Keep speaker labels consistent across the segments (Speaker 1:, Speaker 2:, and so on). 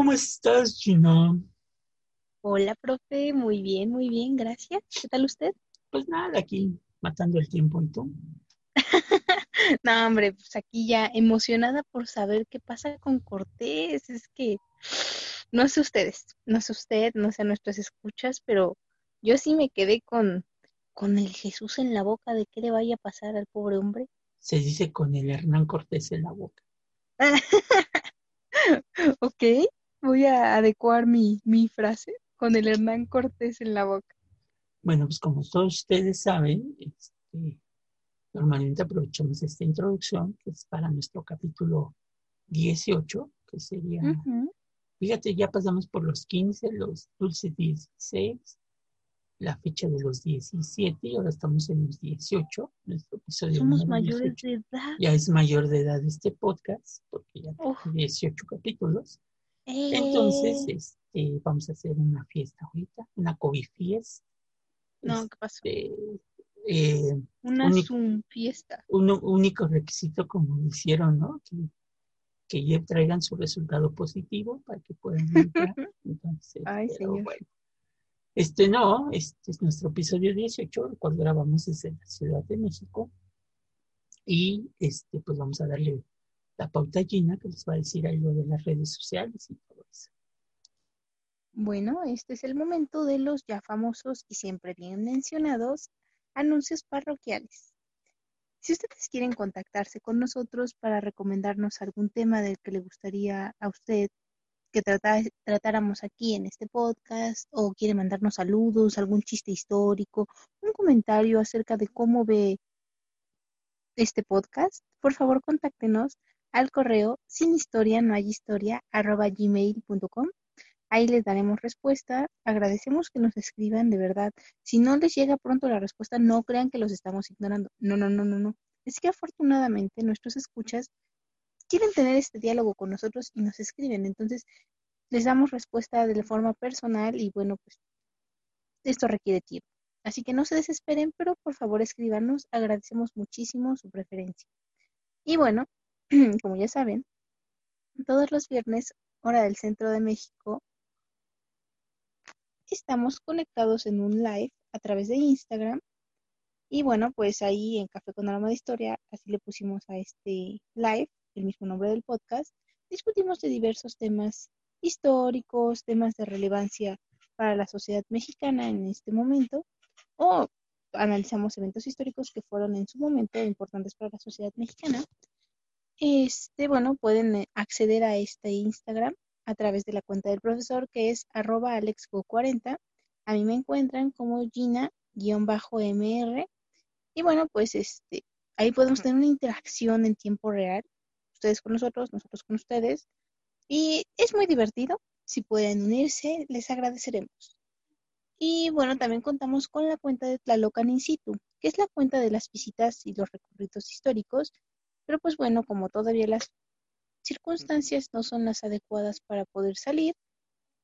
Speaker 1: ¿Cómo estás, Gina?
Speaker 2: Hola, profe, muy bien, muy bien, gracias. ¿Qué tal usted?
Speaker 1: Pues nada, aquí matando el tiempo y tú.
Speaker 2: no, hombre, pues aquí ya emocionada por saber qué pasa con Cortés. Es que no sé ustedes, no sé usted, no sé nuestras escuchas, pero yo sí me quedé con, con el Jesús en la boca de qué le vaya a pasar al pobre hombre.
Speaker 1: Se dice con el Hernán Cortés en la boca.
Speaker 2: ok, voy a adecuar mi, mi frase con el Hernán Cortés en la boca.
Speaker 1: Bueno, pues como todos ustedes saben, este, normalmente aprovechamos esta introducción, que es para nuestro capítulo 18, que sería, fíjate, ya pasamos por los 15, los dulces 16, la fecha de los 17 y ahora estamos en los 18, nuestro episodio.
Speaker 2: Somos mayores de edad.
Speaker 1: Ya es mayor de edad este podcast, porque ya tiene 18 capítulos. Entonces, eh. este, vamos a hacer una fiesta ahorita, una COVID fiesta.
Speaker 2: No, ¿qué pasó?
Speaker 1: Este, eh,
Speaker 2: una Zoom fiesta.
Speaker 1: Un único requisito, como hicieron, ¿no? Que, que ya traigan su resultado positivo para que puedan entrar. Entonces,
Speaker 2: Ay, señor.
Speaker 1: Bueno. Este no, este es nuestro episodio 18, el cual grabamos desde la Ciudad de México. Y este, pues vamos a darle la pauta Gina, que les va a decir algo de las redes sociales y todo eso.
Speaker 2: Bueno, este es el momento de los ya famosos y siempre bien mencionados anuncios parroquiales. Si ustedes quieren contactarse con nosotros para recomendarnos algún tema del que le gustaría a usted que tratáramos aquí en este podcast, o quiere mandarnos saludos, algún chiste histórico, un comentario acerca de cómo ve este podcast, por favor contáctenos al correo sin historia no hay historia arroba gmail.com. Ahí les daremos respuesta. Agradecemos que nos escriban de verdad. Si no les llega pronto la respuesta, no crean que los estamos ignorando. No, no, no, no, no. Es que afortunadamente nuestros escuchas quieren tener este diálogo con nosotros y nos escriben. Entonces, les damos respuesta de forma personal y bueno, pues esto requiere tiempo. Así que no se desesperen, pero por favor escríbanos. Agradecemos muchísimo su preferencia. Y bueno, como ya saben, todos los viernes, hora del centro de México, estamos conectados en un live a través de Instagram. Y bueno, pues ahí en Café con Aroma de Historia, así le pusimos a este live, el mismo nombre del podcast, discutimos de diversos temas históricos, temas de relevancia para la sociedad mexicana en este momento, o analizamos eventos históricos que fueron en su momento importantes para la sociedad mexicana este, bueno, pueden eh, acceder a este Instagram a través de la cuenta del profesor que es arroba alexgo40. A mí me encuentran como Gina-MR. Y bueno, pues este, ahí podemos tener una interacción en tiempo real. Ustedes con nosotros, nosotros con ustedes. Y es muy divertido. Si pueden unirse, les agradeceremos. Y bueno, también contamos con la cuenta de Tlalocan In situ, que es la cuenta de las visitas y los recorridos históricos pero pues bueno, como todavía las circunstancias no son las adecuadas para poder salir,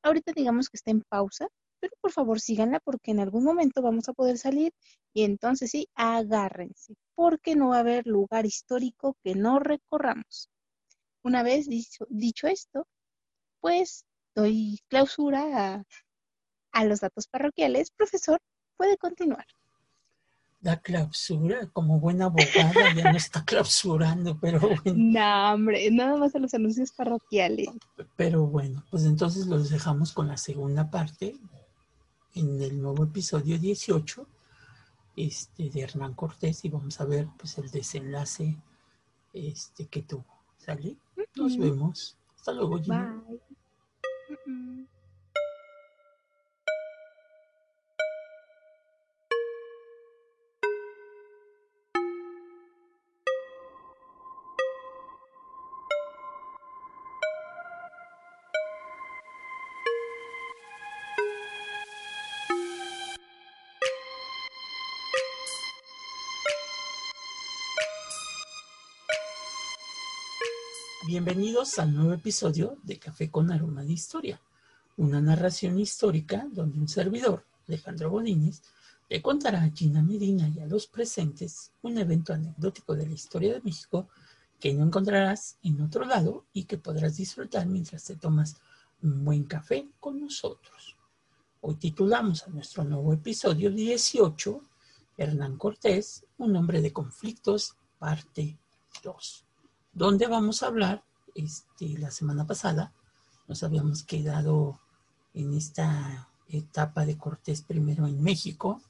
Speaker 2: ahorita digamos que está en pausa, pero por favor síganla porque en algún momento vamos a poder salir y entonces sí, agárrense, porque no va a haber lugar histórico que no recorramos. Una vez dicho, esto, pues doy clausura a, a los datos parroquiales. Profesor, puede continuar
Speaker 1: la clausura, como buena abogada, ya no está clausurando, pero bueno.
Speaker 2: No, hombre, nada más a los anuncios parroquiales.
Speaker 1: Pero bueno, pues entonces los dejamos con la segunda parte en el nuevo episodio 18 este, de Hernán Cortés y vamos a ver pues el desenlace este, que tuvo. ¿Sale? Nos vemos. Hasta luego,
Speaker 2: Bye.
Speaker 1: Bienvenidos al nuevo episodio de Café con Aroma de Historia, una narración histórica donde un servidor, Alejandro Bonines, le contará a Gina Medina y a los presentes un evento anecdótico de la historia de México que no encontrarás en otro lado y que podrás disfrutar mientras te tomas un buen café con nosotros. Hoy titulamos a nuestro nuevo episodio 18, Hernán Cortés, un hombre de conflictos, parte 2, donde vamos a hablar, este, la semana pasada nos habíamos quedado en esta etapa de Cortés primero en México,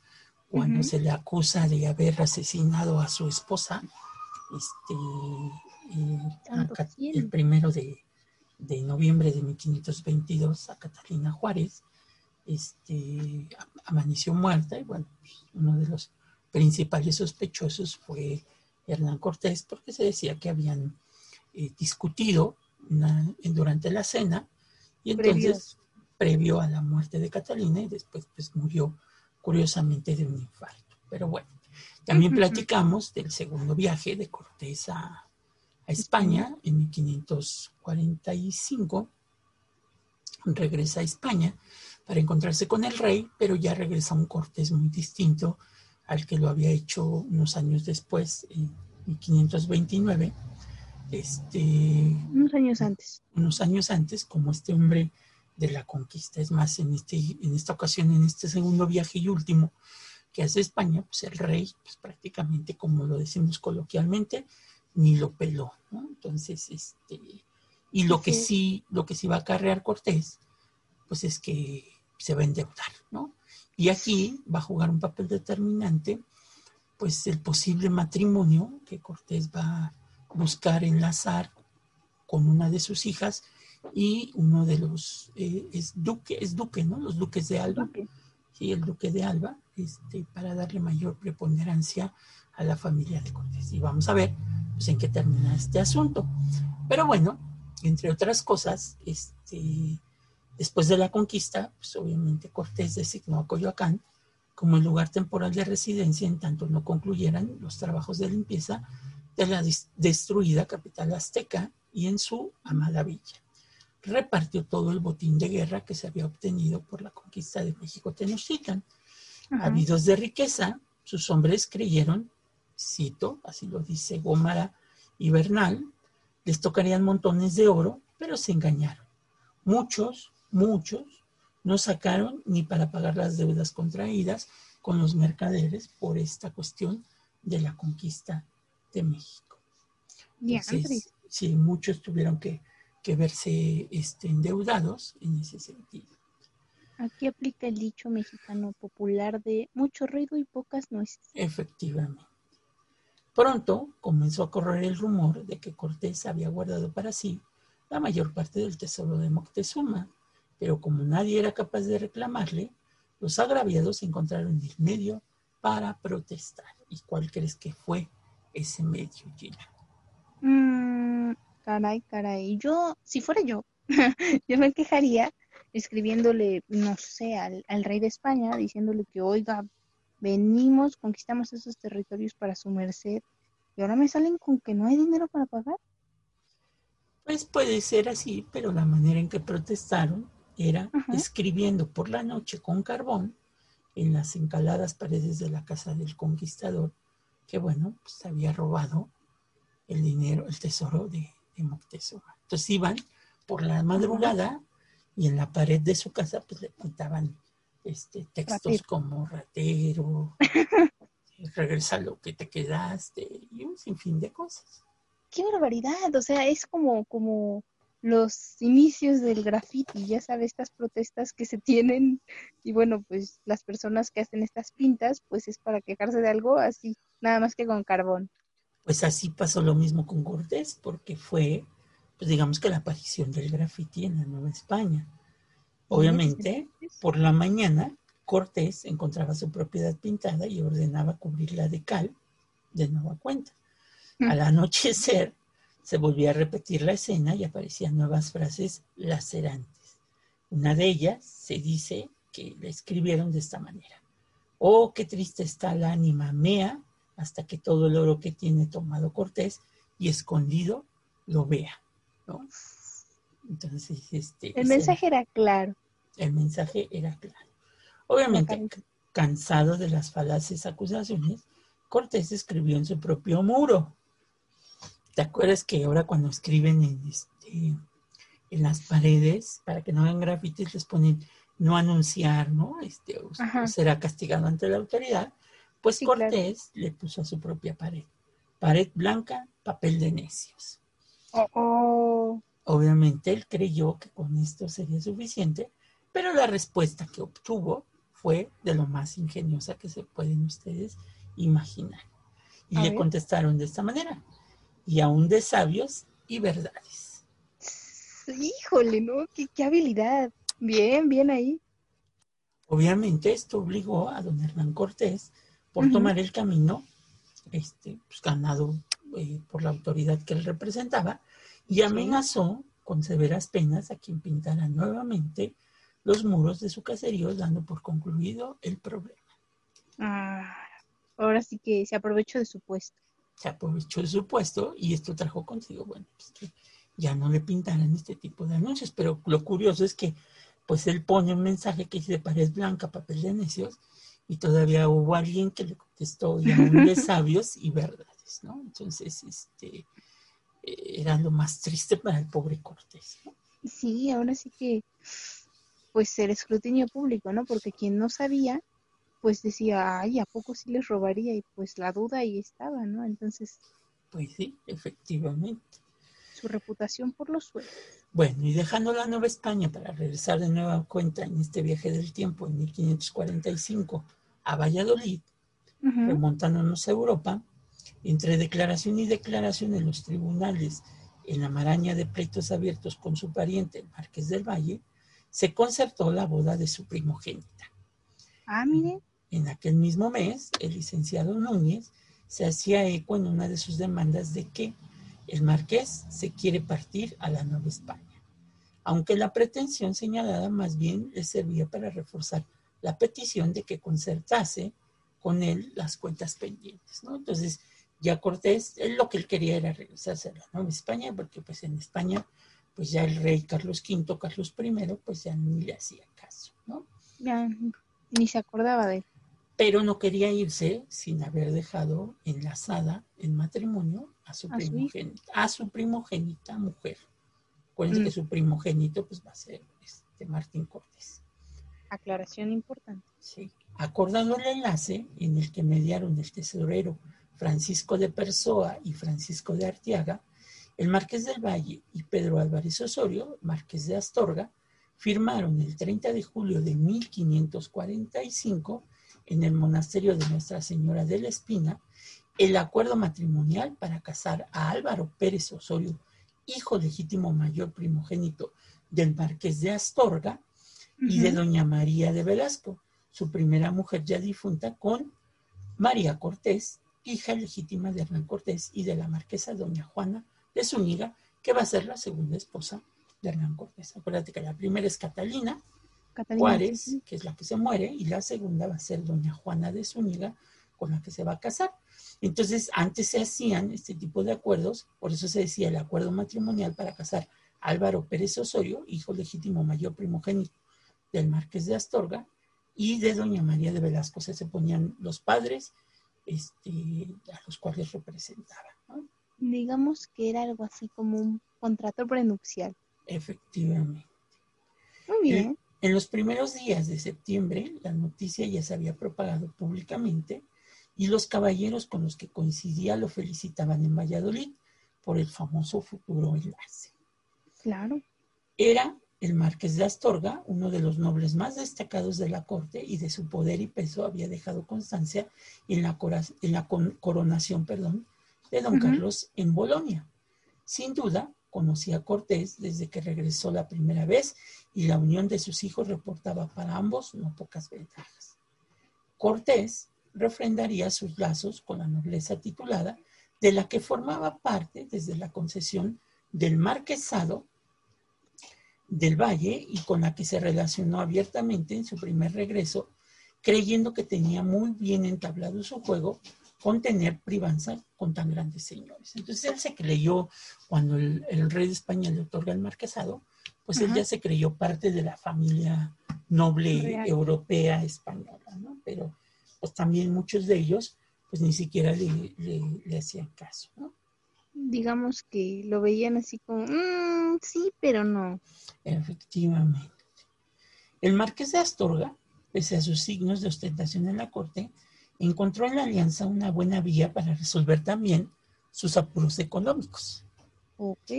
Speaker 1: cuando se le acusa de haber asesinado a su esposa, este, eh, el primero de, de, noviembre de 1522 a Catalina Juárez, este, amaneció muerta y bueno, uno de los principales sospechosos fue Hernán Cortés porque se decía que habían eh, discutido durante la cena y entonces previo a la muerte de Catalina y después pues murió curiosamente de un infarto. Pero bueno, también platicamos del segundo viaje de Cortés a, España en 1545. Regresa a España para encontrarse con el rey, pero ya regresa un Cortés muy distinto al que lo había hecho unos años después, en 1529. Este,
Speaker 2: unos años antes.
Speaker 1: Unos años antes, como este hombre de la conquista. Es más, en, este, en esta ocasión, en este segundo viaje y último que hace España, pues el rey, pues prácticamente, como lo decimos coloquialmente, ni lo peló, ¿no? Entonces, este, y lo que sí, lo que sí va a acarrear Cortés, pues es que se va a endeudar, ¿no? Y aquí va a jugar un papel determinante, pues el posible matrimonio que Cortés va a buscar enlazar con una de sus hijas, y uno de los eh, es duque, es duque, ¿no? Los duques de Alba. Sí, el duque de Alba, este, para darle mayor preponderancia a la familia de Cortés. Y vamos a ver pues, en qué termina este asunto. Pero bueno, entre otras cosas, este, después de la conquista, pues obviamente Cortés designó a Coyoacán como el lugar temporal de residencia en tanto no concluyeran los trabajos de limpieza de la destruida capital azteca y en su amada villa repartió todo el botín de guerra que se había obtenido por la conquista de México Tenochtitlan. Habidos de riqueza, sus hombres creyeron, cito, así lo dice Gómara y Bernal, les tocarían montones de oro, pero se engañaron. Muchos, muchos, no sacaron ni para pagar las deudas contraídas con los mercaderes por esta cuestión de la conquista de México. Entonces, sí, muchos tuvieron que que verse este, endeudados en ese sentido.
Speaker 2: Aquí aplica el dicho mexicano popular de mucho ruido y pocas nueces.
Speaker 1: Efectivamente. Pronto comenzó a correr el rumor de que Cortés había guardado para sí la mayor parte del tesoro de Moctezuma, pero como nadie era capaz de reclamarle, los agraviados encontraron el medio para protestar. ¿Y cuál crees que fue ese medio, Gina?
Speaker 2: Mm, Caray, caray. Yo, si fuera yo, yo me quejaría escribiéndole, no sé, al, rey de España, diciéndole que, oiga, venimos, conquistamos esos territorios para su merced, y ahora me salen con que no hay dinero para pagar.
Speaker 1: Pues puede ser así, pero la manera en que protestaron era escribiendo por la noche con carbón en las encaladas paredes de la casa del conquistador, que bueno, pues había robado el dinero, el tesoro de, Moctezuma. Entonces iban por la madrugada y en la pared de su casa pues le pintaban este, textos como ratero, regresa lo que te quedaste y un sinfín de cosas.
Speaker 2: ¡Qué barbaridad! O sea, es como, como los inicios del graffiti, ya sabes, estas protestas que se tienen y bueno, pues las personas que hacen estas pintas, pues es para quejarse de algo así, nada más que con carbón.
Speaker 1: Pues así pasó lo mismo con Cortés, porque fue, pues digamos que la aparición del graffiti en la Nueva España. Obviamente, por la mañana, Cortés encontraba su propiedad pintada y ordenaba cubrirla de cal de nueva cuenta. Al anochecer, se volvía a repetir la escena y aparecían nuevas frases lacerantes. Una de ellas se dice que la escribieron de esta manera. Oh, qué triste está la ánima mea hasta que todo el oro que tiene tomado Cortés y escondido lo vea. ¿no?
Speaker 2: Entonces, este... El mensaje era claro.
Speaker 1: El mensaje era claro. Obviamente, cansado de las falaces acusaciones, Cortés escribió en su propio muro. ¿Te acuerdas que ahora cuando escriben en, este, en las paredes, para que no hagan grafitis, les ponen no anunciar, ¿no? Este, o, será castigado ante la autoridad. Pues Cortés le puso a su propia pared. Pared blanca, papel de necios.
Speaker 2: Oh, oh.
Speaker 1: Obviamente él creyó que con esto sería suficiente, pero la respuesta que obtuvo fue de lo más ingeniosa que se pueden ustedes imaginar. Y le contestaron de esta manera, y aún de sabios y verdades.
Speaker 2: Híjole, ¿no? Qué, habilidad. Bien, bien ahí.
Speaker 1: Obviamente esto obligó a don Hernán Cortés por tomar el camino este, pues, ganado eh, por la autoridad que él representaba y amenazó con severas penas a quien pintara nuevamente los muros de su caserío, dando por concluido el problema.
Speaker 2: Ah, ahora sí que se aprovechó de su puesto.
Speaker 1: Se aprovechó de su puesto y esto trajo consigo, bueno, pues que ya no le pintaran este tipo de anuncios, pero lo curioso es que pues él pone un mensaje que dice pared blanca, papel de necios, y todavía hubo alguien que le contestó de sabios y verdades, ¿no? Entonces, este, era lo más triste para el pobre Cortés, ¿no?
Speaker 2: Sí, ahora sí que pues el escrutinio público, ¿no? Porque quien no sabía, pues decía, ay, ¿a poco sí les robaría? Y pues la duda ahí estaba, ¿no? Entonces...
Speaker 1: Pues sí, efectivamente.
Speaker 2: Su reputación por los suelos.
Speaker 1: Bueno, y dejando la Nueva España para regresar de nueva cuenta en este viaje del tiempo en 1545 a Valladolid, remontándonos a Europa, entre declaración y declaración en los tribunales, en la maraña de pleitos abiertos con su pariente, el Marqués del Valle, se concertó la boda de su primogénita.
Speaker 2: Ah, mire.
Speaker 1: En aquel mismo mes, el licenciado Núñez se hacía eco en una de sus demandas de que el marqués se quiere partir a la Nueva España, aunque la pretensión señalada más bien le servía para reforzar la petición de que concertase con él las cuentas pendientes, ¿no? Entonces, ya Cortés, él lo que él quería era regresarse a la Nueva España, porque pues en España pues ya el rey Carlos V, Carlos I, pues ya ni le hacía caso, ¿no?
Speaker 2: Ya, ni se acordaba de él.
Speaker 1: Pero no quería irse sin haber dejado enlazada en matrimonio a su, primogénita, a su primogénita mujer. Acuérdense que mm. su primogénito pues va a ser este Martín Cortés.
Speaker 2: Aclaración importante.
Speaker 1: Sí. Acordando el enlace en el que mediaron el tesorero Francisco de Persoa y Francisco de Artiaga, el Marqués del Valle y Pedro Álvarez Osorio, Marqués de Astorga, firmaron el 30 de julio de 1545 en el monasterio de Nuestra Señora de la Espina el acuerdo matrimonial para casar a Álvaro Pérez Osorio, hijo legítimo mayor primogénito del Marqués de Astorga y de doña María de Velasco, su primera mujer ya difunta, con María Cortés, hija legítima de Hernán Cortés y de la marquesa doña Juana de Zúñiga, que va a ser la segunda esposa de Hernán Cortés. Acuérdate que la primera es Catalina, Juárez, que es la que se muere, y la segunda va a ser doña Juana de Zúñiga, con la que se va a casar. Entonces, antes se hacían este tipo de acuerdos, por eso se decía el acuerdo matrimonial para casar a Álvaro Pérez Osorio, hijo legítimo mayor primogénito del Marqués de Astorga, y de doña María de Velasco. O sea, se ponían los padres este, a los cuales representaban. ¿no?
Speaker 2: digamos que era algo así como un contrato prenupcial.
Speaker 1: Efectivamente.
Speaker 2: Muy bien.
Speaker 1: En, los primeros días de septiembre, la noticia ya se había propagado públicamente y los caballeros con los que coincidía lo felicitaban en Valladolid por el famoso futuro enlace.
Speaker 2: Claro.
Speaker 1: Era el marqués de Astorga, uno de los nobles más destacados de la corte y de su poder y peso había dejado constancia en la, en la coronación perdón, de don Carlos en Bolonia. Sin duda, conocía a Cortés desde que regresó la primera vez y la unión de sus hijos reportaba para ambos no pocas ventajas. Cortés refrendaría sus lazos con la nobleza titulada, de la que formaba parte desde la concesión del marquesado del Valle y con la que se relacionó abiertamente en su primer regreso, creyendo que tenía muy bien entablado su juego con tener privanza con tan grandes señores. Entonces él se creyó, cuando el, rey de España le otorga el marquesado, pues él ya se creyó parte de la familia noble europea española, ¿no? Pero pues también muchos de ellos, pues ni siquiera le, hacían caso, ¿no?
Speaker 2: Digamos que lo veían así como, mm, sí, pero no.
Speaker 1: Efectivamente. El marqués de Astorga, pese a sus signos de ostentación en la corte, encontró en la alianza una buena vía para resolver también sus apuros económicos.
Speaker 2: Ok.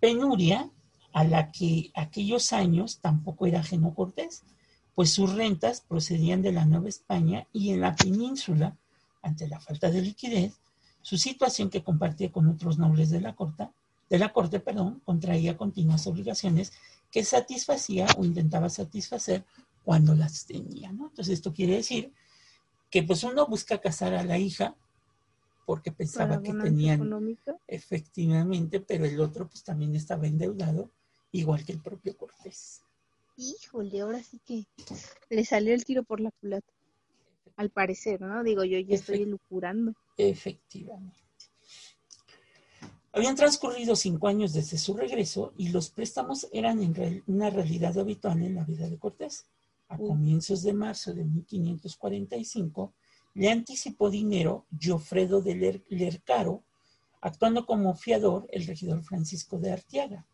Speaker 1: Penuria a la que aquellos años tampoco era ajeno Cortés, pues sus rentas procedían de la Nueva España y en la península, ante la falta de liquidez, su situación que compartía con otros nobles de la corte, de la corte, perdón, contraía continuas obligaciones que satisfacía o intentaba satisfacer cuando las tenía, ¿no? Entonces esto quiere decir que pues uno busca casar a la hija porque pensaba que tenían efectivamente, pero el otro pues también estaba endeudado, igual que el propio Cortés.
Speaker 2: Híjole, ahora sí que le salió el tiro por la culata. Al parecer, ¿no? Digo, yo ya estoy lucurando.
Speaker 1: Efectivamente. Habían transcurrido cinco años desde su regreso y los préstamos eran en una realidad habitual en la vida de Cortés. A comienzos de marzo de 1545, le anticipó dinero Giofredo de Lercaro, actuando como fiador el regidor Francisco de Artiaga.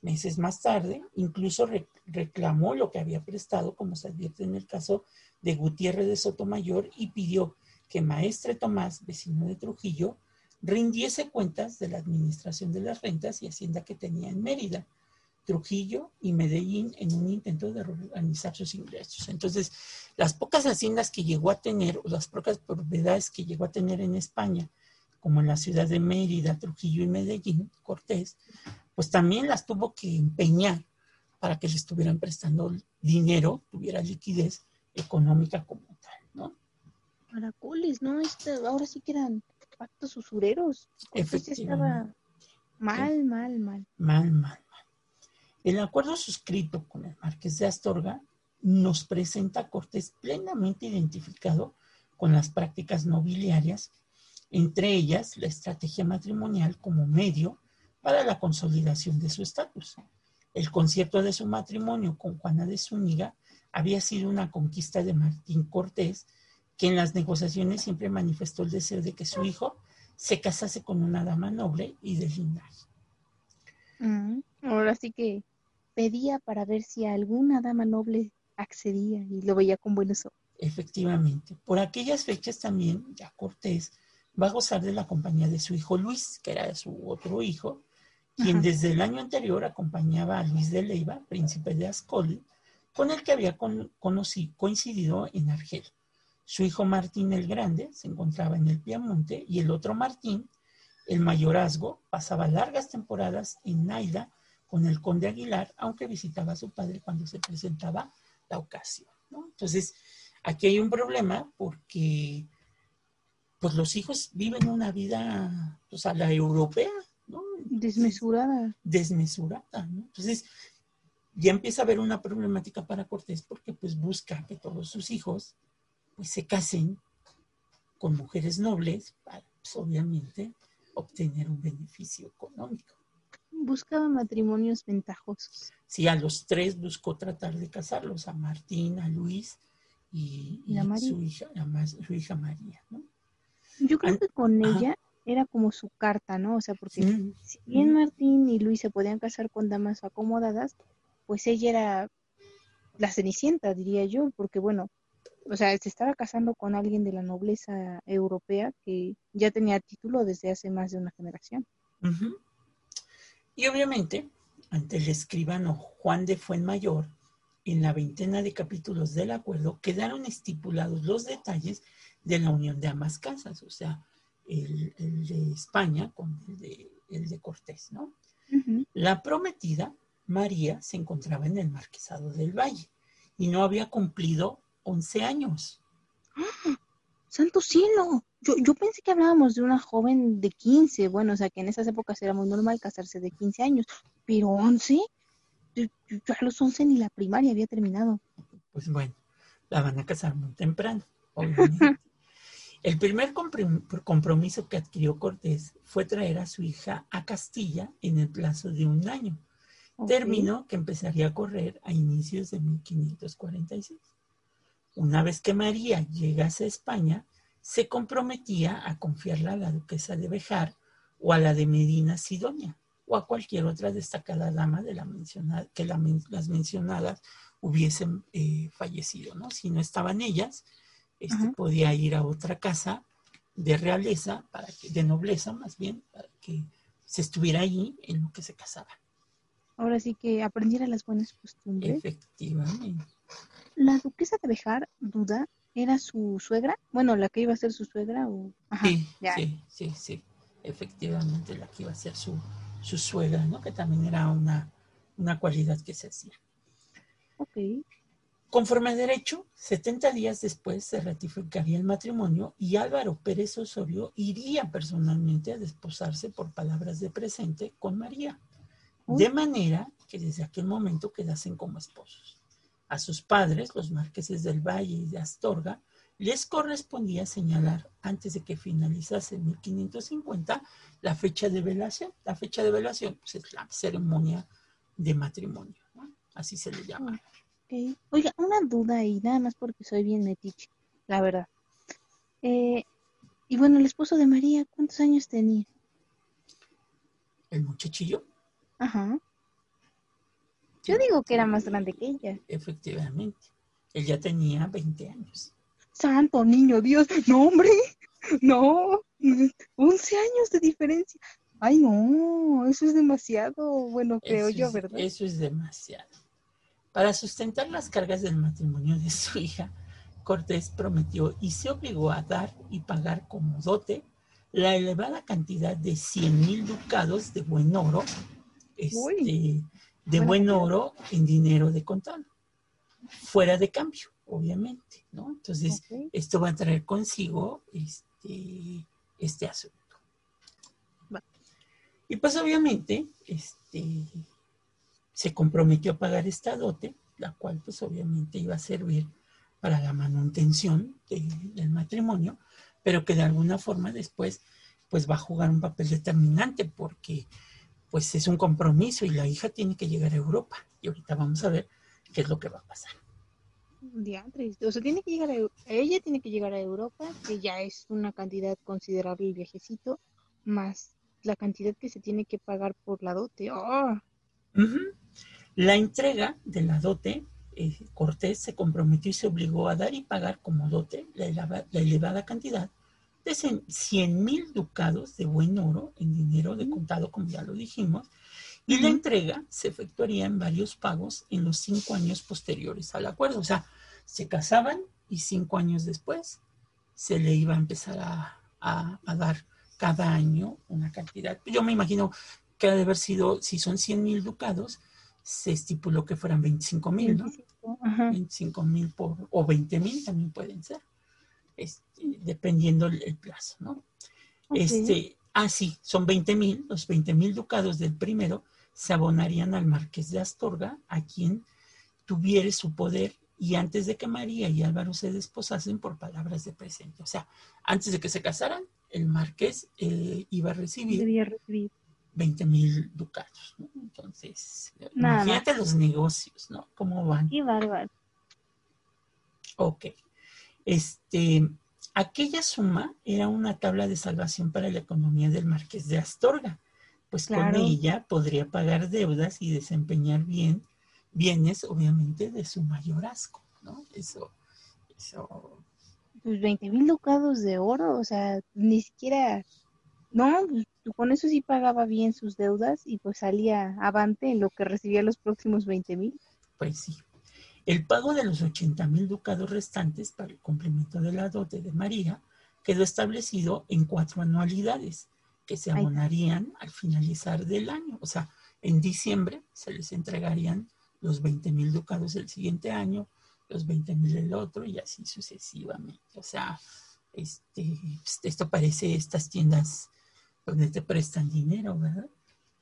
Speaker 1: Meses más tarde, incluso reclamó lo que había prestado, como se advierte en el caso de Gutiérrez de Sotomayor, y pidió que Maestre Tomás, vecino de Trujillo, rindiese cuentas de la administración de las rentas y hacienda que tenía en Mérida, Trujillo y Medellín en un intento de organizar sus ingresos. Entonces, las pocas haciendas que llegó a tener, o las pocas propiedades que llegó a tener en España, como en la ciudad de Mérida, Trujillo y Medellín, Cortés, pues también las tuvo que empeñar para que le estuvieran prestando dinero, tuviera liquidez económica como tal, ¿no?
Speaker 2: Caracoles, ¿no? Este, ahora sí que eran pactos usureros. Estaba mal, mal, mal.
Speaker 1: Mal, mal. El acuerdo suscrito con el marqués de Astorga nos presenta a Cortés plenamente identificado con las prácticas nobiliarias, entre ellas la estrategia matrimonial como medio para la consolidación de su estatus. El concierto de su matrimonio con Juana de Zúñiga había sido una conquista de Martín Cortés, que en las negociaciones siempre manifestó el deseo de que su hijo se casase con una dama noble y de linaje.
Speaker 2: Mm, ahora sí que pedía para ver si alguna dama noble accedía y lo veía con buenos ojos.
Speaker 1: Efectivamente. Por aquellas fechas también ya Cortés va a gozar de la compañía de su hijo Luis, que era su otro hijo, quien desde el año anterior acompañaba a Luis de Leiva, príncipe de Ascoli, con el que había coincidido en Argel. Su hijo Martín el Grande se encontraba en el Piamonte y el otro Martín, el mayorazgo, pasaba largas temporadas en Naida con el conde Aguilar, aunque visitaba a su padre cuando se presentaba la ocasión. Entonces, aquí hay un problema porque pues los hijos viven una vida pues, a la europea, ¿no?
Speaker 2: Desmesurada.
Speaker 1: Desmesurada, ¿no? Entonces, ya empieza a haber una problemática para Cortés porque pues busca que todos sus hijos pues se casen con mujeres nobles para, pues, obviamente, obtener un beneficio económico
Speaker 2: buscaba matrimonios ventajosos.
Speaker 1: Sí, a los tres buscó tratar de casarlos, a Martín, a Luis y, a su, hija, su hija María, ¿no?
Speaker 2: Yo creo que con ella era como su carta, ¿no? O sea, porque si bien Martín y Luis se podían casar con damas acomodadas, pues ella era la cenicienta, diría yo, porque bueno, o sea, se estaba casando con alguien de la nobleza europea que ya tenía título desde hace más de una generación.
Speaker 1: Y obviamente, ante el escribano Juan de Fuenmayor, en la veintena de capítulos del acuerdo quedaron estipulados los detalles de la unión de ambas casas, o sea, el, de España con el de, el de Cortés, ¿no? La prometida, María, se encontraba en el Marquesado del Valle y no había cumplido 11 años.
Speaker 2: ¡Ah! ¡Santo cielo! Yo, yo pensé que hablábamos de una joven de 15, bueno, o sea, que en esas épocas era muy normal casarse de 15 años, pero 11, yo, a los 11 ni la primaria había terminado.
Speaker 1: Pues bueno, la van a casar muy temprano, obviamente. El primer compromiso que adquirió Cortés fue traer a su hija a Castilla en el plazo de un año, término que empezaría a correr a inicios de 1546. Una vez que María llegase a España, se comprometía a confiarla a la duquesa de Bejar o a la de Medina Sidonia, o a cualquier otra destacada dama de la mencionada, que las mencionadas hubiesen eh, fallecido, ¿no? Si no estaban ellas, este, podía ir a otra casa de realeza, para que, de nobleza más bien, para que se estuviera allí en lo que se casaba.
Speaker 2: Ahora sí que aprendiera las buenas costumbres.
Speaker 1: Efectivamente.
Speaker 2: La duquesa de Bejar, duda, ¿era su suegra? Bueno, la que iba a ser su suegra o...
Speaker 1: sí, sí, sí, sí. Efectivamente, la que iba a ser su, su suegra, ¿no? Que también era una, una cualidad que se hacía.
Speaker 2: Ok.
Speaker 1: Conforme a derecho, 70 días después se ratificaría el matrimonio y Álvaro Pérez Osorio iría personalmente a desposarse por palabras de presente con María, de manera que desde aquel momento quedasen como esposos. A sus padres, los marqueses del Valle y de Astorga, les correspondía señalar antes de que finalizase 1550 la fecha de velación. La fecha de velación pues, es la ceremonia de matrimonio, así se le llama.
Speaker 2: Oiga, una duda y nada más porque soy bien metiche, la verdad. Eh, y bueno, el esposo de María, ¿cuántos años tenía?
Speaker 1: ¿El muchachillo?
Speaker 2: Ajá. Yo digo que era más grande que ella.
Speaker 1: Efectivamente. Él ya tenía 20 años.
Speaker 2: Santo niño Dios. No, hombre. No. 11 años de diferencia. Ay, no. Eso es demasiado. Bueno, creo yo, ¿verdad?
Speaker 1: Eso es demasiado. Para sustentar las cargas del matrimonio de su hija, Cortés prometió y se obligó a dar y pagar como dote la elevada cantidad de 100 mil ducados de buen oro, este, de buen oro en dinero de contado, fuera de cambio, obviamente, ¿no? Entonces, esto va a traer consigo este, este asunto. Y pues obviamente, este, se comprometió a pagar esta dote, la cual pues obviamente iba a servir para la manutención del matrimonio, pero que de alguna forma después pues va a jugar un papel determinante porque pues es un compromiso y la hija tiene que llegar a Europa. Y ahorita vamos a ver qué es lo que va a pasar.
Speaker 2: O sea, tiene que llegar a, ella tiene que llegar a Europa, que ya es una cantidad considerable el viajecito, más la cantidad que se tiene que pagar por la dote. ¡Oh!
Speaker 1: La entrega de la dote, eh, Cortés se comprometió y se obligó a dar y pagar como dote la, elevada cantidad de 100 mil ducados de buen oro en dinero de contado, como ya lo dijimos, y la entrega se efectuaría en varios pagos en los cinco años posteriores al acuerdo. O sea, se casaban y cinco años después se le iba a empezar a, a dar cada año una cantidad. Yo me imagino que ha de haber sido, si son 100 mil ducados, se estipuló que fueran 25 mil, ¿no? 25 mil por, o 20 mil también pueden ser, este, dependiendo el, plazo, ¿no? Este, ah, sí, son 20 mil, los 20 mil ducados del primero se abonarían al marqués de Astorga, a quien tuviere su poder y antes de que María y Álvaro se desposasen por palabras de presente. O sea, antes de que se casaran, el marqués eh, iba a recibir,
Speaker 2: recibir
Speaker 1: 20 mil ducados. ¿no? Entonces, imagínate los negocios, ¿no? ¿Cómo van?
Speaker 2: Qué bárbaro.
Speaker 1: Ok. Este, aquella suma era una tabla de salvación para la economía del marqués de Astorga, pues con ella podría pagar deudas y desempeñar bien bienes, obviamente, de su mayorazgo, ¿no? Eso, eso.
Speaker 2: Pues 20 mil ducados de oro, o sea, ni siquiera, no, pues con eso sí pagaba bien sus deudas y pues salía avante en lo que recibía los próximos 20 mil.
Speaker 1: Pues sí. El pago de los 80 mil ducados restantes para el complemento de la dote de María quedó establecido en cuatro anualidades que se abonarían al finalizar del año. O sea, en diciembre se les entregarían los 20 mil ducados del siguiente año, los 20 mil del otro y así sucesivamente. O sea, este, esto parece estas tiendas donde te prestan dinero, ¿verdad?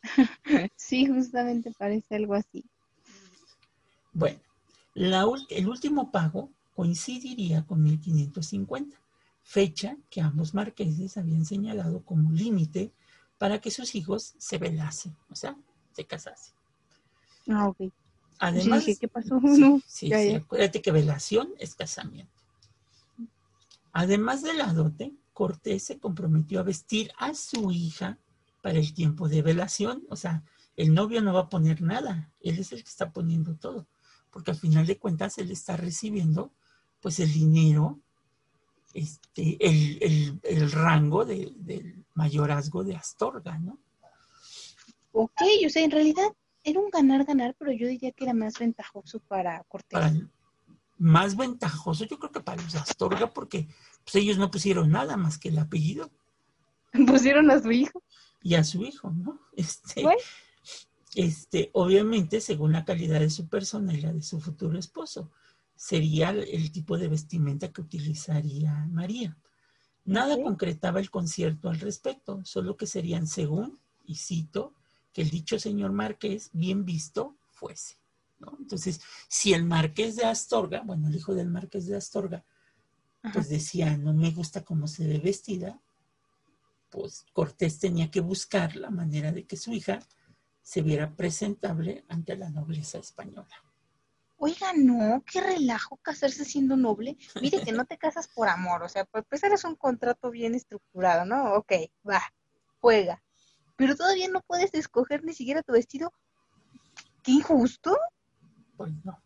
Speaker 2: sí, justamente parece algo así.
Speaker 1: Bueno, el último pago coincidiría con 1550, fecha que ambos marqueses habían señalado como límite para que sus hijos se velasen, o sea, se casasen.
Speaker 2: Ah, ok.
Speaker 1: Además,
Speaker 2: ¿qué pasó?
Speaker 1: Sí, sí, acuérdate que velación es casamiento. Además de la dote, Cortés se comprometió a vestir a su hija para el tiempo de velación. O sea, el novio no va a poner nada, él es el que está poniendo todo, porque al final de cuentas él está recibiendo pues el dinero, este, el, rango del mayorazgo de Astorga, ¿no?
Speaker 2: Ok, o sea, en realidad era un ganar-ganar, pero yo diría que era más ventajoso para Cortés.
Speaker 1: Más ventajoso, yo creo que para los Astorga, porque pues, ellos no pusieron nada más que el apellido.
Speaker 2: Pusieron a su hijo.
Speaker 1: Y a su hijo, ¿no? Este, este, obviamente, según la calidad de su persona y la de su futuro esposo, sería el tipo de vestimenta que utilizaría María. Nada concretaba el concierto al respecto, solo que serían según, y cito, que el dicho señor Marqués, bien visto, fuese. Entonces, si el Marqués de Astorga, bueno, el hijo del Marqués de Astorga, pues decía, no me gusta cómo se ve vestida, pues Cortés tenía que buscar la manera de que su hija se viera presentable ante la nobleza española.
Speaker 2: Oiga, no, qué relajo casarse siendo noble. Mire que no te casas por amor, o sea, pues empezar es un contrato bien estructurado, ¿no? Ok, va, juega. Pero todavía no puedes escoger ni siquiera tu vestido. ¿Qué injusto?
Speaker 1: Pues no.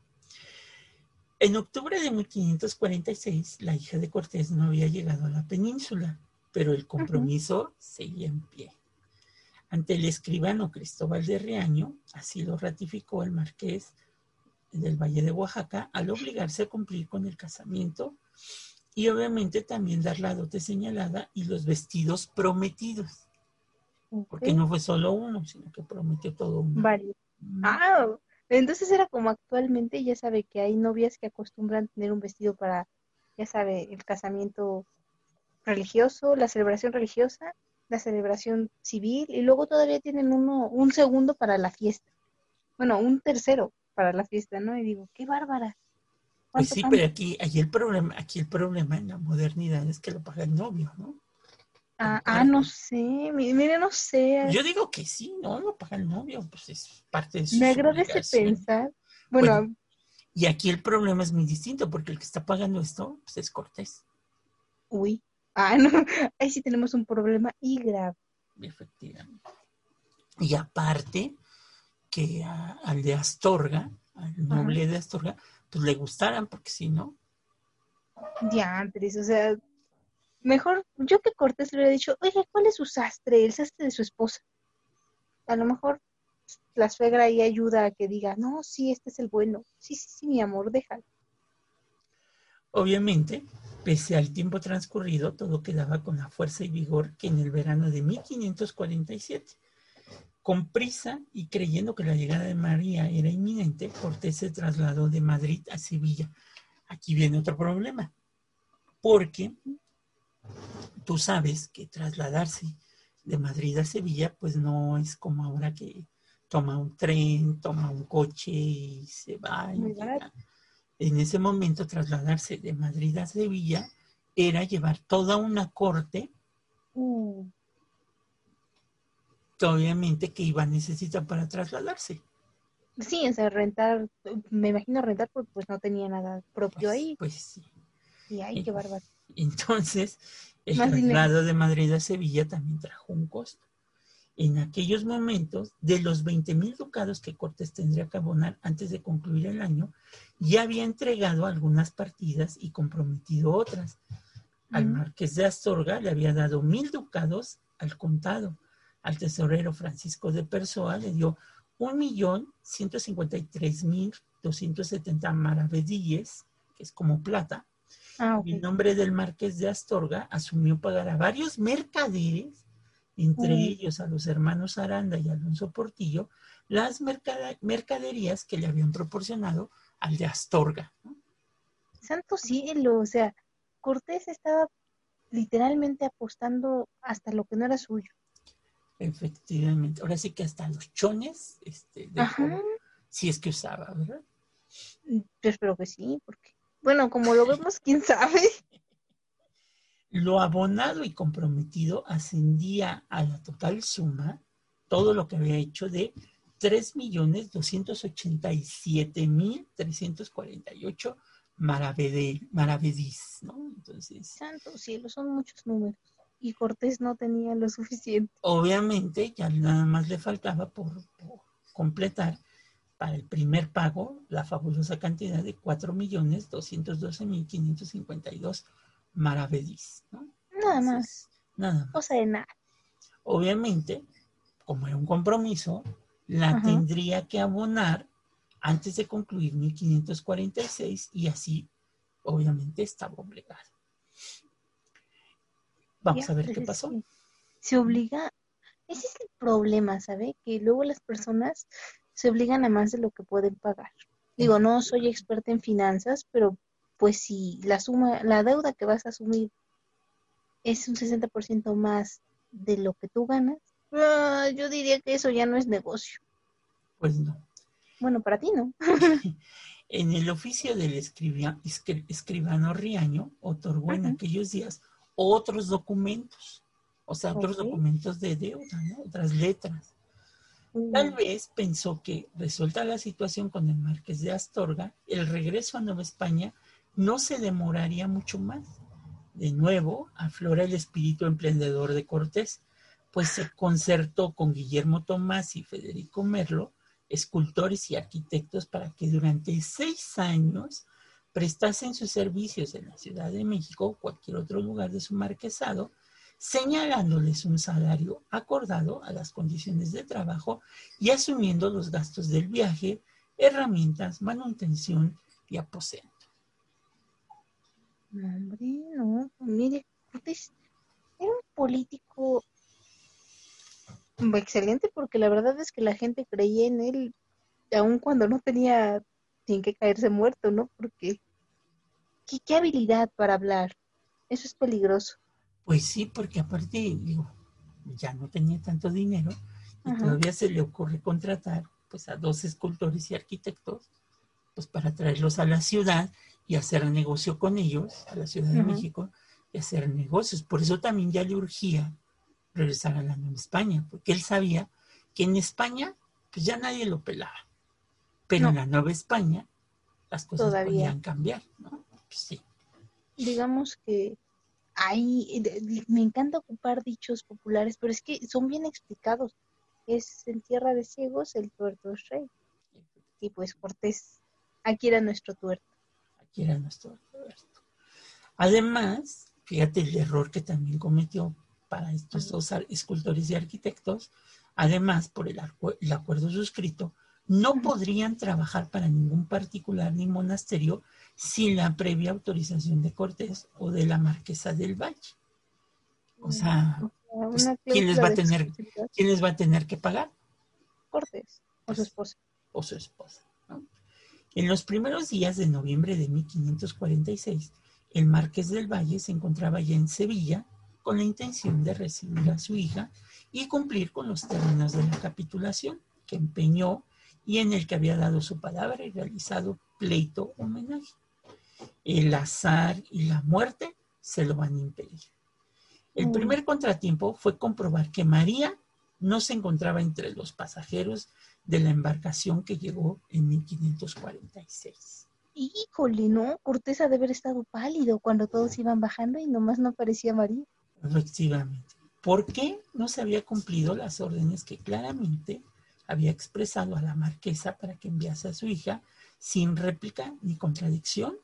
Speaker 1: En octubre de 1546, la hija de Cortés no había llegado a la península, pero el compromiso seguía en pie. Ante el escribano Cristóbal de Reaño, así lo ratificó el marqués del Valle de Oaxaca, al obligarse a cumplir con el casamiento y obviamente también dar la dote señalada y los vestidos prometidos. Porque no fue solo uno, sino que prometió todo uno.
Speaker 2: Varios. Ah, entonces era como actualmente, ya sabe que hay novias que acostumbran tener un vestido para, ya sabe, el casamiento religioso, la celebración religiosa, la celebración civil, y luego todavía tienen uno, un segundo para la fiesta. Bueno, un tercero para la fiesta, ¿no? Y digo, qué bárbara.
Speaker 1: Pues sí, pero aquí, aquí el problema, aquí el problema en la modernidad es que lo paga el novio, ¿no?
Speaker 2: Ah, ah, no sé, mire, no sé.
Speaker 1: Yo digo que sí, no, lo paga el novio, pues es parte de su
Speaker 2: Me agradece pensar. Bueno,
Speaker 1: y aquí el problema es muy distinto, porque el que está pagando esto, pues es Cortés.
Speaker 2: Uy, ah, no, ahí sí tenemos un problema y grave.
Speaker 1: Efectivamente. Y aparte, que al de Astorga, al noble de Astorga, pues le gustaran, porque si no.
Speaker 2: Diantres, o sea, Mejor, yo que Cortés le hubiera dicho, oye, ¿cuál es su sastre? El sastre de su esposa. A lo mejor la suegra ahí ayuda a que diga, no, sí, este es el bueno. Sí, sí, sí, mi amor, déjalo.
Speaker 1: Obviamente, pese al tiempo transcurrido, todo quedaba con la fuerza y vigor que en el verano de 1547. Con prisa y creyendo que la llegada de María era inminente, Cortés se trasladó de Madrid a Sevilla. Aquí viene otro problema, porque tú sabes que trasladarse de Madrid a Sevilla, pues no es como ahora que toma un tren, toma un coche y se va. En ese momento, trasladarse de Madrid a Sevilla era llevar toda una corte uh. obviamente que iba a necesitar para trasladarse.
Speaker 2: Sí, o sea, rentar, me imagino rentar porque pues no tenía nada propio
Speaker 1: pues,
Speaker 2: ahí.
Speaker 1: Pues sí.
Speaker 2: Y ay, qué bárbaro.
Speaker 1: Entonces, el traslado de Madrid a Sevilla también trajo un costo. En aquellos momentos, de los 20 mil ducados que Cortés tendría que abonar antes de concluir el año, ya había entregado algunas partidas y comprometido otras. Al marqués de Astorga le había dado mil ducados al contado. Al tesorero Francisco de Persoa le dio un millón ciento cincuenta y tres mil doscientos setenta maravedíes, que es como plata, Ah, en nombre del marqués de Astorga asumió pagar a varios mercaderes, entre ellos a los hermanos Aranda y Alonso Portillo, las mercaderías que le habían proporcionado al de Astorga.
Speaker 2: Santo cielo, o sea, Cortés estaba literalmente apostando hasta lo que no era suyo.
Speaker 1: Efectivamente, ahora sí que hasta los chones, este, si es que usaba, ¿verdad?
Speaker 2: Yo espero que sí, porque bueno, como lo vemos, quién sabe.
Speaker 1: Lo abonado y comprometido ascendía a la total suma, todo lo que había hecho de 3.287.348 maravedís, ¿no? Entonces.
Speaker 2: Santo cielo, son muchos números. y Cortés no tenía lo suficiente.
Speaker 1: Obviamente, ya nada más le faltaba por, completar para el primer pago la fabulosa cantidad de 4.212.552 maravedís. ¿no?
Speaker 2: Nada más.
Speaker 1: Nada más.
Speaker 2: O sea, de nada.
Speaker 1: Obviamente, como era un compromiso, la tendría que abonar antes de concluir 1546 y así, obviamente, estaba obligada. Vamos a ver qué pasó.
Speaker 2: Se obliga, ese es el problema, ¿sabe? Que luego las personas se obligan a más de lo que pueden pagar. Digo, no soy experta en finanzas, pero pues si la suma, la deuda que vas a asumir es un 60% más de lo que tú ganas, ah, yo diría que eso ya no es negocio.
Speaker 1: Pues no.
Speaker 2: Bueno, para ti no.
Speaker 1: en el oficio del escribano Riaño otorgó en aquellos días otros documentos, o sea, otros documentos de deuda, ¿no? otras letras. Tal vez pensó que, resuelta la situación con el marqués de Astorga, el regreso a Nueva España no se demoraría mucho más. De nuevo, aflora el espíritu emprendedor de Cortés, pues se concertó con Guillermo Tomás y Federico Merlo, escultores y arquitectos, para que durante seis años prestasen sus servicios en la Ciudad de México o cualquier otro lugar de su marquesado, señalándoles un salario acordado a las condiciones de trabajo y asumiendo los gastos del viaje, herramientas, manutención y aposento.
Speaker 2: hombre, no, mire, era un político excelente porque la verdad es que la gente creía en él aun cuando no tenía sin que caerse muerto, ¿no? Porque ¿qué, habilidad para hablar. Eso es peligroso.
Speaker 1: Pues sí, porque aparte, digo, ya no tenía tanto dinero y todavía se le ocurre contratar pues a dos escultores y arquitectos pues para traerlos a la ciudad y hacer negocio con ellos, a la Ciudad de México, y hacer negocios. Por eso también ya le urgía regresar a la Nueva España, porque él sabía que en España pues ya nadie lo pelaba. Pero en la Nueva España las cosas Todavía. podían cambiar, ¿no? Sí.
Speaker 2: Digamos que hay, me encanta ocupar dichos populares, pero es que son bien explicados. Es en tierra de ciegos el tuerto es rey. Y pues Cortés, aquí era nuestro tuerto.
Speaker 1: Aquí era nuestro tuerto. Además, fíjate el error que también cometió para estos dos escultores y arquitectos, además por el acuerdo suscrito, no podrían trabajar para ningún particular ni monasterio sin la previa autorización de Cortés o de la Marquesa del Valle. O sea, pues, ¿quién, les va a tener, ¿quién les va a tener que pagar?
Speaker 2: Cortés o su esposa.
Speaker 1: O su esposa. En los primeros días de noviembre de 1546, el Marqués del Valle se encontraba ya en Sevilla con la intención de recibir a su hija y cumplir con los términos de la capitulación que empeñó y en el que había dado su palabra y realizado pleito homenaje. El azar y la muerte se lo van a impedir. El mm. primer contratiempo fue comprobar que María no se encontraba entre los pasajeros de la embarcación que llegó en 1546.
Speaker 2: Híjole, ¿no? Cortés ha de haber estado pálido cuando todos iban bajando y nomás no aparecía María.
Speaker 1: Efectivamente. ¿Por qué no se había cumplido las órdenes que claramente había expresado a la marquesa para que enviase a su hija sin réplica ni contradicción.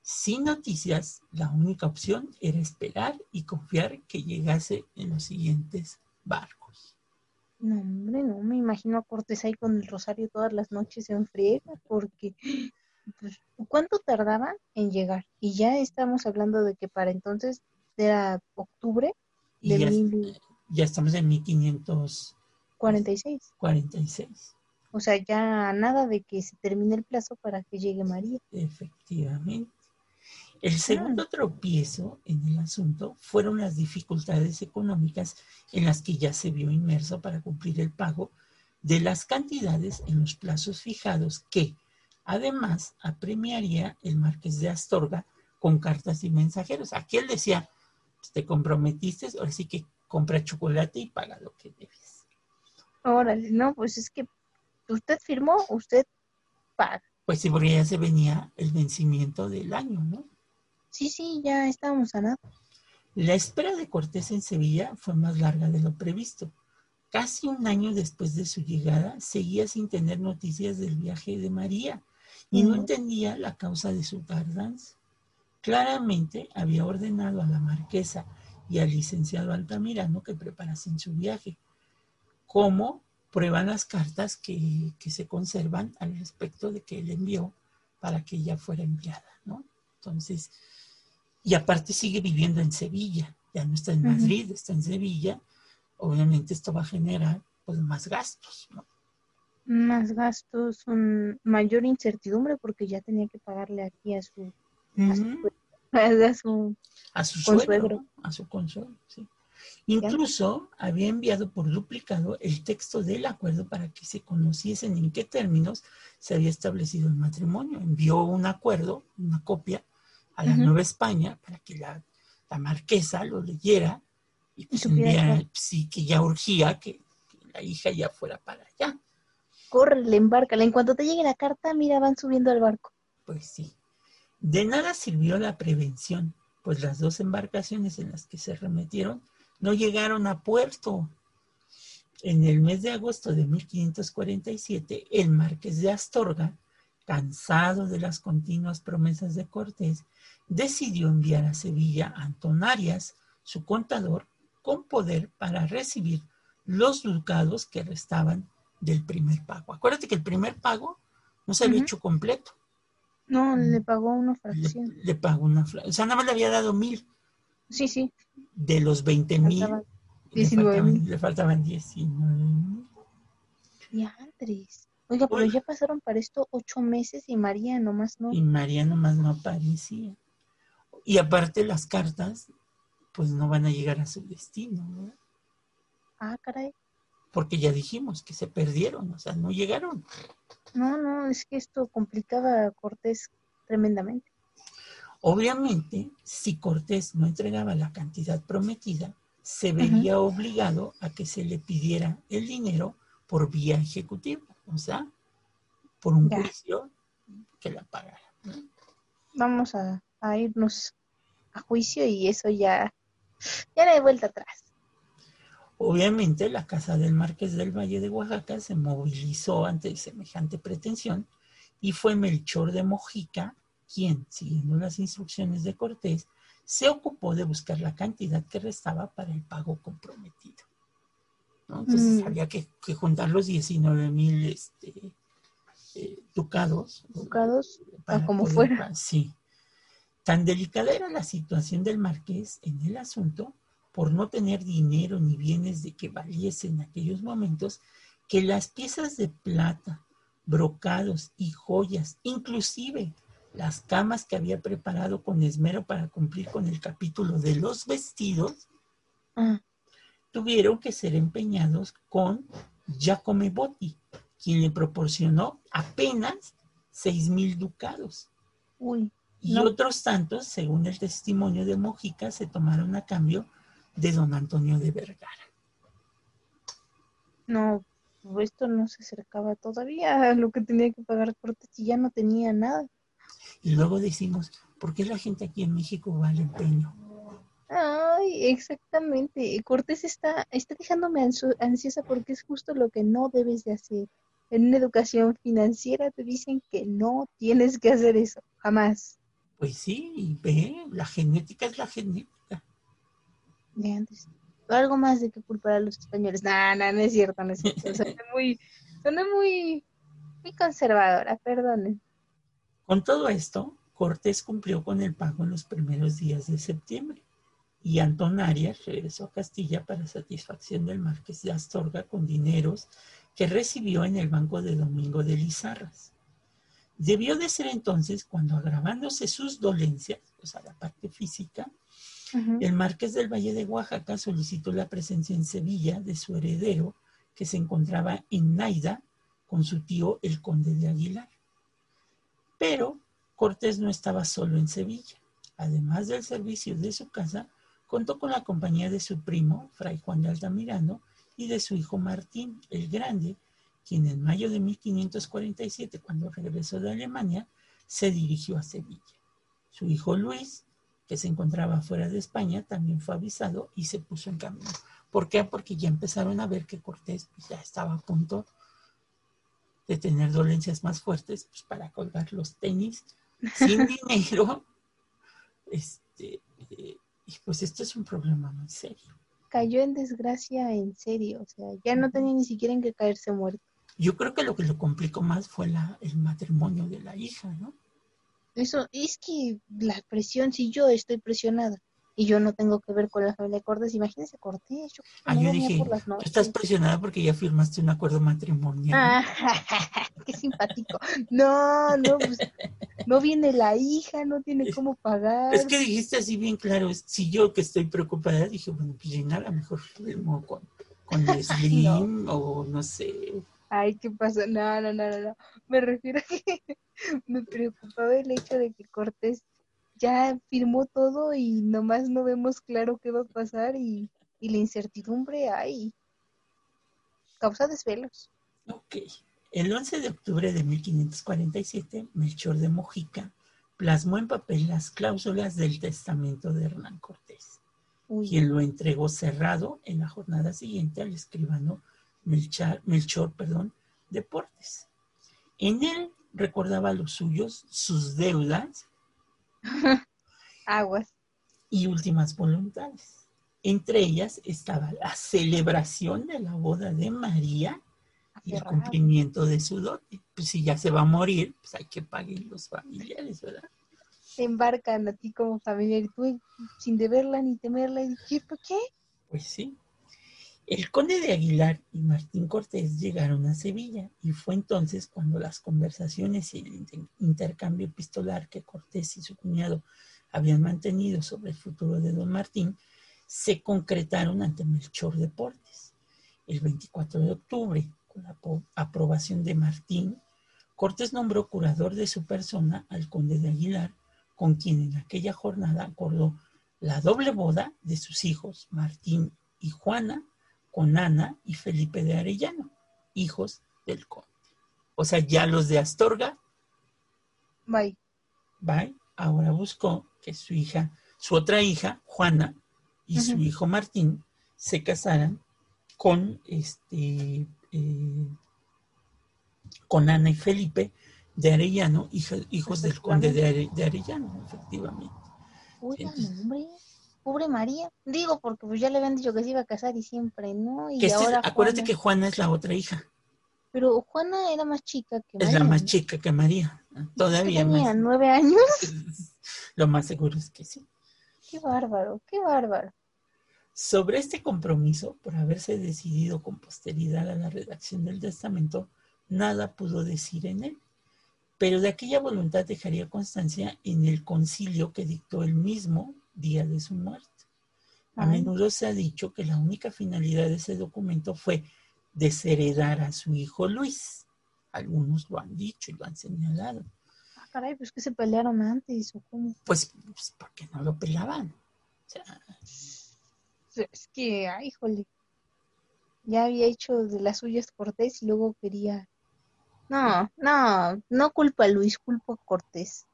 Speaker 1: Sin noticias, la única opción era esperar y confiar que llegase en los siguientes barcos.
Speaker 2: No, hombre, no, me imagino a Cortés ahí con el rosario todas las noches en friega, porque pues, ¿cuánto tardaba en llegar? Y ya estamos hablando de que para entonces era octubre
Speaker 1: de ya, ya estamos en 1500
Speaker 2: 46.
Speaker 1: 46.
Speaker 2: O sea, ya nada de que se termine el plazo para que llegue María.
Speaker 1: Efectivamente. El ah. segundo tropiezo en el asunto fueron las dificultades económicas en las que ya se vio inmerso para cumplir el pago de las cantidades en los plazos fijados que, además, apremiaría el marqués de Astorga con cartas y mensajeros. Aquí él decía, pues, te comprometiste, ahora sí que compra chocolate y paga lo que debes.
Speaker 2: Órale, no, pues es que usted firmó, usted paga.
Speaker 1: Pues sí, porque ya se venía el vencimiento del año, ¿no?
Speaker 2: Sí, sí, ya estábamos a nada.
Speaker 1: La espera de Cortés en Sevilla fue más larga de lo previsto. Casi un año después de su llegada, seguía sin tener noticias del viaje de María y no entendía la causa de su tardanza. Claramente había ordenado a la marquesa y al licenciado Altamirano que preparasen su viaje, como prueban las cartas que, se conservan al respecto de que él envió para que ella fuera enviada, ¿no? Entonces, y aparte sigue viviendo en Sevilla, ya no está en Madrid, está en Sevilla, obviamente esto va a generar pues más gastos, ¿no?
Speaker 2: Más gastos, un mayor incertidumbre porque ya tenía que pagarle aquí a su, a su,
Speaker 1: a su, suegro, a su consuelo, sí. Incluso había enviado por duplicado el texto del acuerdo para que se conociesen en qué términos se había establecido el matrimonio. Envió un acuerdo, una copia, a la Nueva España para que la, marquesa lo leyera y pues sí, que ya urgía que, la hija ya fuera para allá.
Speaker 2: Córrele, embárcala. En cuanto te llegue la carta, mira, van subiendo al barco.
Speaker 1: Pues sí. De nada sirvió la prevención, pues las dos embarcaciones en las que se remetieron no llegaron a puerto. En el mes de agosto de 1547, el marqués de Astorga, cansado de las continuas promesas de Cortés, decidió enviar a Sevilla a Antón Arias, su contador, con poder para recibir los ducados que restaban del primer pago. Acuérdate que el primer pago no se había hecho completo.
Speaker 2: No, le pagó una fracción.
Speaker 1: Le, pagó una fracción. O sea, nada más le había dado mil.
Speaker 2: Sí, sí.
Speaker 1: De los 20 mil. Le faltaban 19
Speaker 2: Ya, Andrés. Oiga, pero ya pasaron para esto ocho meses y María nomás no.
Speaker 1: Y María nomás no aparecía. Y aparte las cartas, pues no van a llegar a su destino, ¿no?
Speaker 2: Ah, caray.
Speaker 1: Porque ya dijimos que se perdieron, o sea, no llegaron.
Speaker 2: No, no, es que esto complicaba a Cortés tremendamente.
Speaker 1: Obviamente, si Cortés no entregaba la cantidad prometida, se vería obligado a que se le pidiera el dinero por vía ejecutiva, o sea, por un juicio que la pagara.
Speaker 2: Vamos a, irnos a juicio y eso ya, ya no hay vuelta atrás.
Speaker 1: Obviamente la casa del Marqués del Valle de Oaxaca se movilizó ante semejante pretensión y fue Melchor de Mojica quien, siguiendo las instrucciones de Cortés, se ocupó de buscar la cantidad que restaba para el pago comprometido. Entonces mm. había que, juntar los 19 mil este, eh, ducados.
Speaker 2: Ducados, como fuera.
Speaker 1: Sí. Tan delicada era la situación del marqués en el asunto, por no tener dinero ni bienes de que valiesen en aquellos momentos, que las piezas de plata, brocados y joyas, inclusive las camas que había preparado con esmero para cumplir con el capítulo de los vestidos, ah. tuvieron que ser empeñados con Giacomo Botti, quien le proporcionó apenas seis mil ducados. y otros tantos, según el testimonio de Mojica, se tomaron a cambio de don Antonio de Vergara.
Speaker 2: No, esto no se acercaba todavía a lo que tenía que pagar Cortés y ya no tenía nada.
Speaker 1: Y luego decimos, ¿por qué la gente aquí en México va al empeño?
Speaker 2: Ay, exactamente. Cortés está, está dejándome ansiosa porque es justo lo que no debes de hacer. En una educación financiera te dicen que no tienes que hacer eso, jamás.
Speaker 1: Pues sí, ve, la genética es la genética.
Speaker 2: De antes. Algo más de que culpar a los españoles. No, no, no es cierto, no es cierto. Suena muy, suena muy, muy conservadora, perdonen.
Speaker 1: Con todo esto, Cortés cumplió con el pago en los primeros días de septiembre y Antón Arias regresó a Castilla para satisfacción del marqués de Astorga con dineros que recibió en el banco de Domingo de Lizarras. Debió de ser entonces cuando agravándose sus dolencias, o sea, la parte física, el marqués del Valle de Oaxaca solicitó la presencia en Sevilla de su heredero que se encontraba en Naida con su tío el conde de Aguilar. Pero Cortés no estaba solo en Sevilla. Además del servicio de su casa, contó con la compañía de su primo, Fray Juan de Altamirano, y de su hijo Martín el Grande, quien en mayo de 1547, cuando regresó de Alemania, se dirigió a Sevilla. Su hijo Luis que se encontraba fuera de España, también fue avisado y se puso en camino. ¿Por qué? Porque ya empezaron a ver que Cortés ya estaba a punto de tener dolencias más fuertes pues, para colgar los tenis sin dinero. Este, eh, y pues esto es un problema muy serio.
Speaker 2: Cayó en desgracia en serio, o sea, ya no tenía ni siquiera en qué caerse muerto.
Speaker 1: Yo creo que lo que lo complicó más fue la, el matrimonio de la hija, ¿no?
Speaker 2: Eso, es que la presión, si yo estoy presionada, y yo no tengo que ver con la familia Cortés. Imagínense Cortés. Yo,
Speaker 1: ah, yo dije, tú estás presionada porque ya firmaste un acuerdo matrimonial.
Speaker 2: Ah, qué simpático. No, no, pues, no viene la hija, no tiene cómo pagar.
Speaker 1: Es que dijiste así bien claro, si yo que estoy preocupada, dije, bueno, pues Gina a lo mejor firmó con, con Slim o no sé.
Speaker 2: Ay, ¿qué pasó? No, no, no, no, Me refiero a que me preocupaba el hecho de que Cortés ya firmó todo y nomás no vemos claro qué va a pasar y, la incertidumbre hay. Causa desvelos.
Speaker 1: Ok. El 11 de octubre de 1547, Melchor de Mojica plasmó en papel las cláusulas del testamento de Hernán Cortés, quien lo entregó cerrado en la jornada siguiente al escribano Melchor, Melchor perdón, Deportes. En él recordaba a los suyos sus deudas
Speaker 2: Aguas.
Speaker 1: Y últimas voluntades. Entre ellas estaba la celebración de la boda de María y el cumplimiento de su dote. Pues si ya se va a morir, pues hay que pagar los familiares, ¿verdad?
Speaker 2: Se embarcan a ti como familiar y tú sin deberla ni temerla. ¿Y qué? ¿Por qué?
Speaker 1: Pues sí. El conde de Aguilar y Martín Cortés llegaron a Sevilla y fue entonces cuando las conversaciones y el intercambio epistolar que Cortés y su cuñado habían mantenido sobre el futuro de don Martín se concretaron ante Melchor Deportes. El 24 de octubre, con la aprobación de Martín, Cortés nombró curador de su persona al conde de Aguilar, con quien en aquella jornada acordó la doble boda de sus hijos, Martín y Juana, con Ana y Felipe de Arellano, hijos del conde. O sea, ya los de Astorga.
Speaker 2: Bye.
Speaker 1: Bye. Ahora buscó que su hija, su otra hija, Juana, y su hijo Martín se casaran con este eh, con Ana y Felipe de Arellano, hijos del conde de, Arellano, efectivamente.
Speaker 2: Uy, hombre pobre María. Digo, porque pues ya le habían dicho que se iba a casar y siempre, ¿no? Y
Speaker 1: ahora acuérdate que Juana es la otra hija.
Speaker 2: Pero Juana era más chica que
Speaker 1: María. Es la más chica que María. Todavía
Speaker 2: tenía nueve años?
Speaker 1: Lo más seguro es que sí.
Speaker 2: Qué bárbaro, qué bárbaro.
Speaker 1: Sobre este compromiso, por haberse decidido con posteridad a la redacción del testamento, nada pudo decir en él. Pero de aquella voluntad dejaría constancia en el concilio que dictó él mismo día de su muerte. A menudo se ha dicho que la única finalidad de ese documento fue desheredar a su hijo Luis. Algunos lo han dicho y lo han señalado.
Speaker 2: Ah, caray, pues que se pelearon antes o cómo.
Speaker 1: Pues, pues porque no lo pelaban.
Speaker 2: es que, ay, híjole. Ya había hecho de las suyas Cortés y luego quería. No, no, no culpa a Luis, culpa a Cortés.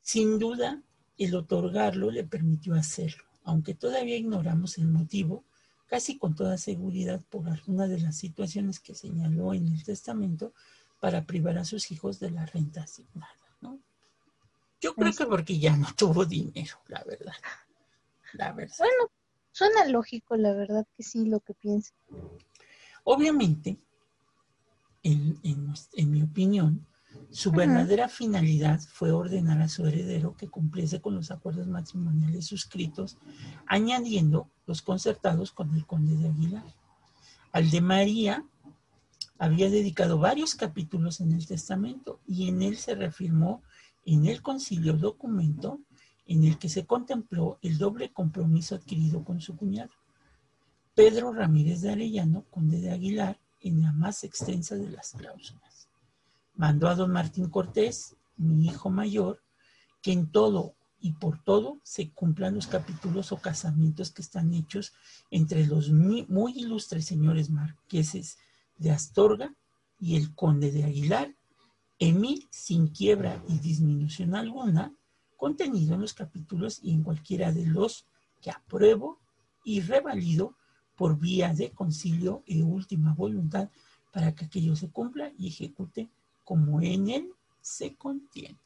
Speaker 1: Sin duda, el otorgarlo le permitió hacerlo, aunque todavía ignoramos el motivo, casi con toda seguridad por alguna de las situaciones que señaló en el testamento para privar a sus hijos de la renta asignada. ¿no? Yo creo que porque ya no tuvo dinero, la verdad. La verdad.
Speaker 2: Bueno, suena lógico, la verdad que sí, lo que piensa.
Speaker 1: Obviamente, en mi opinión, su verdadera finalidad fue ordenar a su heredero que cumpliese con los acuerdos matrimoniales suscritos, añadiendo los concertados con el conde de Aguilar. Al de María había dedicado varios capítulos en el testamento y en él se reafirmó en el concilio documento en el que se contempló el doble compromiso adquirido con su cuñado. Pedro Ramírez de Arellano, conde de Aguilar, en la más extensa de las cláusulas mandó a don Martín Cortés, mi hijo mayor, que en todo y por todo se cumplan los capítulos o casamientos que están hechos entre los muy, ilustres señores marqueses de Astorga y el conde de Aguilar, Emil, sin quiebra y disminución alguna, contenido en los capítulos y en cualquiera de los que apruebo y revalido por vía de concilio y última voluntad para que aquello se cumpla y ejecute como en él se contiene.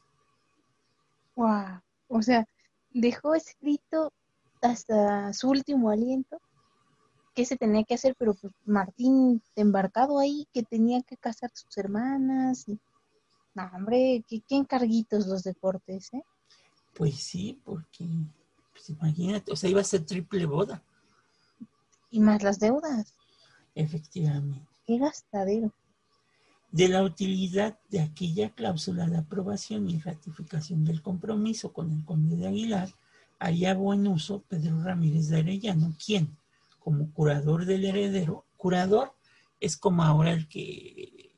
Speaker 2: Wow. O sea, dejó escrito hasta su último aliento qué se tenía que hacer, pero pues Martín embarcado ahí que tenía que casar sus hermanas y no, hombre, qué, qué encarguitos los deportes, ¿eh?
Speaker 1: Pues sí, porque pues imagínate, o sea, iba a ser triple boda.
Speaker 2: Y más las deudas.
Speaker 1: Efectivamente.
Speaker 2: Qué gastadero.
Speaker 1: De la utilidad de aquella cláusula de aprobación y ratificación del compromiso con el conde de Aguilar, haría buen uso Pedro Ramírez de Arellano, quien, como curador del heredero, curador es como ahora el que,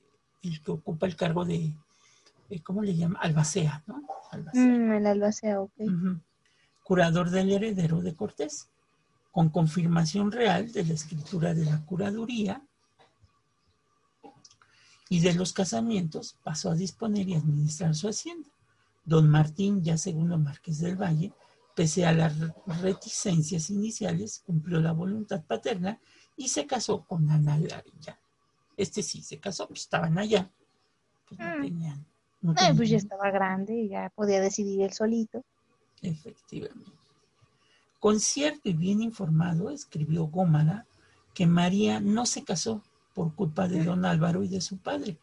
Speaker 1: el que ocupa el cargo de, ¿cómo le llama? Albacea, ¿no?
Speaker 2: Albacea. Mm, el albacea, ok.
Speaker 1: Curador del heredero de Cortés, con confirmación real de la escritura de la curaduría y de los casamientos, pasó a disponer y administrar su hacienda. Don Martín, ya segundo Marqués del Valle, pese a las reticencias iniciales, cumplió la voluntad paterna y se casó con Ana Larilla. Este sí se casó, pues estaban allá. Pues no
Speaker 2: mm. tenían. Eh, pues ya estaba grande y ya podía decidir él solito.
Speaker 1: Efectivamente. Con cierto y bien informado, escribió Gómara que María no se casó por culpa de don Álvaro y de su padre,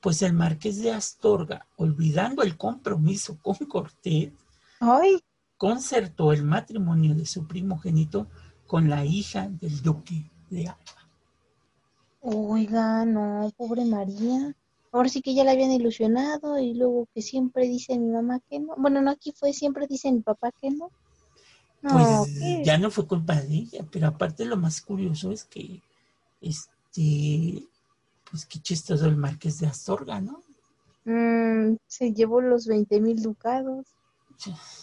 Speaker 1: pues el marqués de Astorga, olvidando el compromiso con Cortés, concertó el matrimonio de su primogénito con la hija del duque de Alba.
Speaker 2: Oiga, no, pobre María. Ahora sí que ya la habían ilusionado y luego que siempre dice mi mamá que no. Bueno, no, aquí fue siempre dice mi papá que no.
Speaker 1: pues ya no fue culpa de ella, pero aparte lo más curioso es que este, pues qué chistoso el marqués de Astorga, ¿no?
Speaker 2: Mm, se llevó los 20 mil ducados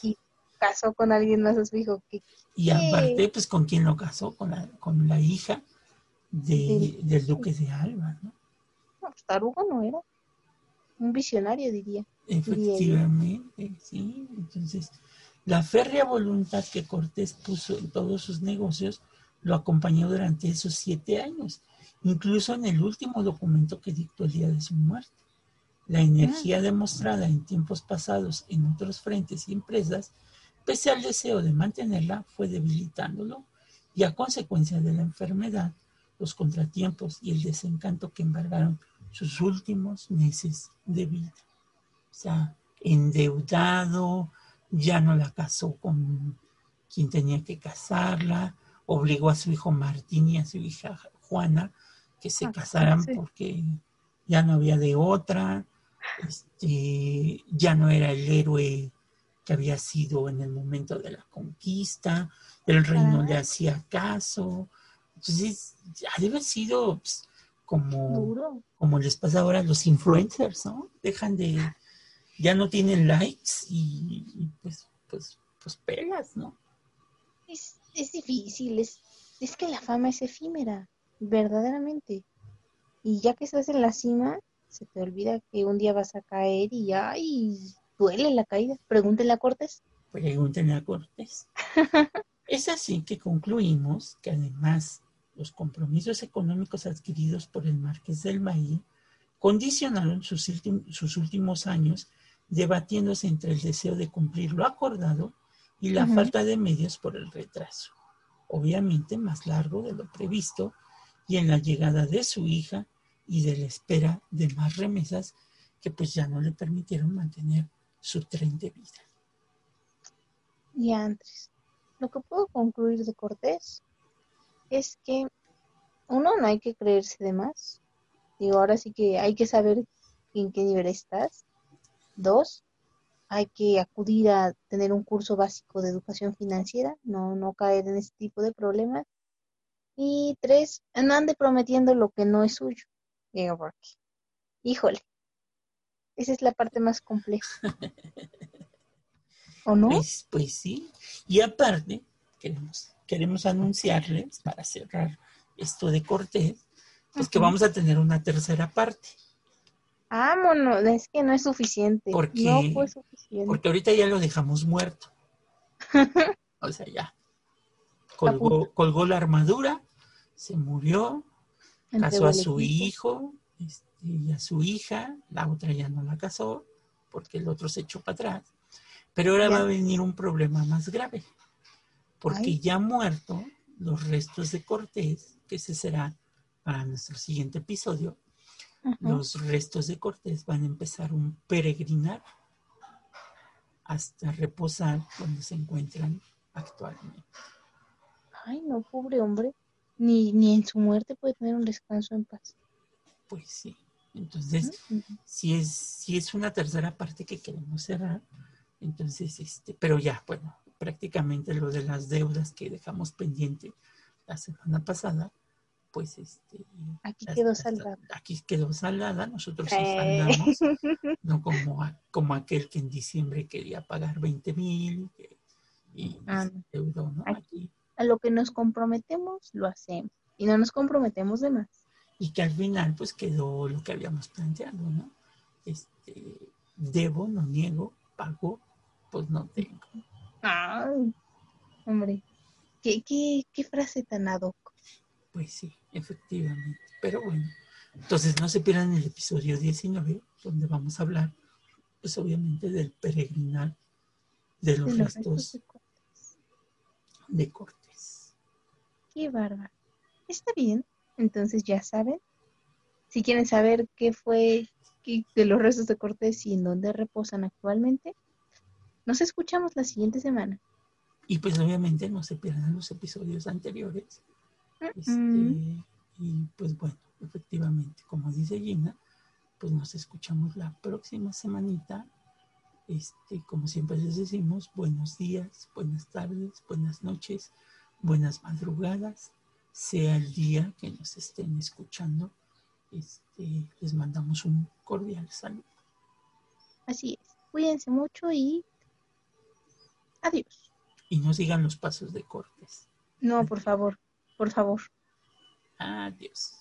Speaker 2: y casó con alguien más a su hijo. Que,
Speaker 1: y aparte, pues con quién lo casó, con la, con la hija del duque de Alba, ¿no?
Speaker 2: No, pues tarugo no era. Un visionario, diría.
Speaker 1: Efectivamente, sí. Entonces, la férrea voluntad que Cortés puso en todos sus negocios lo acompañó durante esos siete años, incluso en el último documento que dictó el día de su muerte. La energía ah. demostrada en tiempos pasados en otros frentes y empresas, pese al deseo de mantenerla, fue debilitándolo y a consecuencia de la enfermedad, los contratiempos y el desencanto que embargaron sus últimos meses de vida. O sea, endeudado, ya no la casó con quien tenía que casarla, obligó a su hijo Martín y a su hija Juana que se ah, casaran porque ya no había de otra, este, ya no era el héroe que había sido en el momento de la conquista, el reino le hacía caso. Entonces, ya debe haber sido pues, como, como les pasa ahora a los influencers, ¿no? Dejan de, ya no tienen likes y, pues, pues, pues pegas, ¿no?
Speaker 2: Es, es difícil, es, es que la fama es efímera, verdaderamente. Y ya que estás en la cima, se te olvida que un día vas a caer y ay, duele la caída. Pregúntenle a Cortés.
Speaker 1: Pregúntenle a Cortés. es así que concluimos que además los compromisos económicos adquiridos por el Marqués del Maí condicionaron sus, últimos años debatiéndose entre el deseo de cumplir lo acordado y la falta de medios por el retraso, obviamente más largo de lo previsto, y en la llegada de su hija y de la espera de más remesas que pues ya no le permitieron mantener su tren de vida.
Speaker 2: Y antes, lo que puedo concluir de Cortés es que uno, no hay que creerse de más. Digo, ahora sí que hay que saber en qué nivel estás. Dos, hay que acudir a tener un curso básico de educación financiera, no, no caer en este tipo de problemas. Y tres, no ande prometiendo lo que no es suyo. híjole, esa es la parte más compleja. ¿O no?
Speaker 1: Pues, pues sí. Y aparte, queremos queremos anunciarles, para cerrar esto de Cortés, pues que vamos a tener una tercera parte.
Speaker 2: Vámonos, es que no es suficiente.
Speaker 1: Porque,
Speaker 2: no fue suficiente.
Speaker 1: Porque ahorita ya lo dejamos muerto. o sea, ya. Colgó, colgó la armadura, se murió, casó a su hijo este, y a su hija, la otra ya no la casó porque el otro se echó para atrás. Pero ahora va a venir un problema más grave, porque ya muerto los restos de Cortés, que ese será para nuestro siguiente episodio, los restos de Cortés van a empezar un peregrinar hasta reposar donde se encuentran actualmente.
Speaker 2: Ay, no, pobre hombre. Ni, ni en su muerte puede tener un descanso en paz.
Speaker 1: Pues sí. Entonces, si, es, si es una tercera parte que queremos cerrar, entonces, este, pero ya, bueno, prácticamente lo de las deudas que dejamos pendiente la semana pasada, pues este
Speaker 2: aquí quedó saldada
Speaker 1: aquí quedó saldada nosotros saldamos no como como aquel que en diciembre quería pagar 20 mil y
Speaker 2: ah, Aquí, a lo que nos comprometemos lo hacemos. Y no nos comprometemos de más.
Speaker 1: Y que al final pues quedó lo que habíamos planteado no este debo no niego pago pues no tengo.
Speaker 2: Ay, hombre qué qué qué frase tan ad
Speaker 1: pues sí, efectivamente. Pero bueno, entonces no se pierdan el episodio 19, donde vamos a hablar, pues obviamente, del peregrinar de los, restos, de, Cortés.
Speaker 2: Qué bárbaro. Está bien, entonces ya saben. Si quieren saber qué fue de los restos de Cortés y en dónde reposan actualmente, nos escuchamos la siguiente semana.
Speaker 1: Y pues obviamente no se pierdan los episodios anteriores este, y pues bueno, efectivamente, como dice Gina, pues nos escuchamos la próxima semanita. Este, como siempre les decimos, buenos días, buenas tardes, buenas noches, buenas madrugadas, sea el día que nos estén escuchando. Este, les mandamos un cordial saludo.
Speaker 2: Así es. Cuídense mucho y adiós.
Speaker 1: Y no sigan los pasos de Cortes.
Speaker 2: No, por favor por favor.
Speaker 1: Adiós.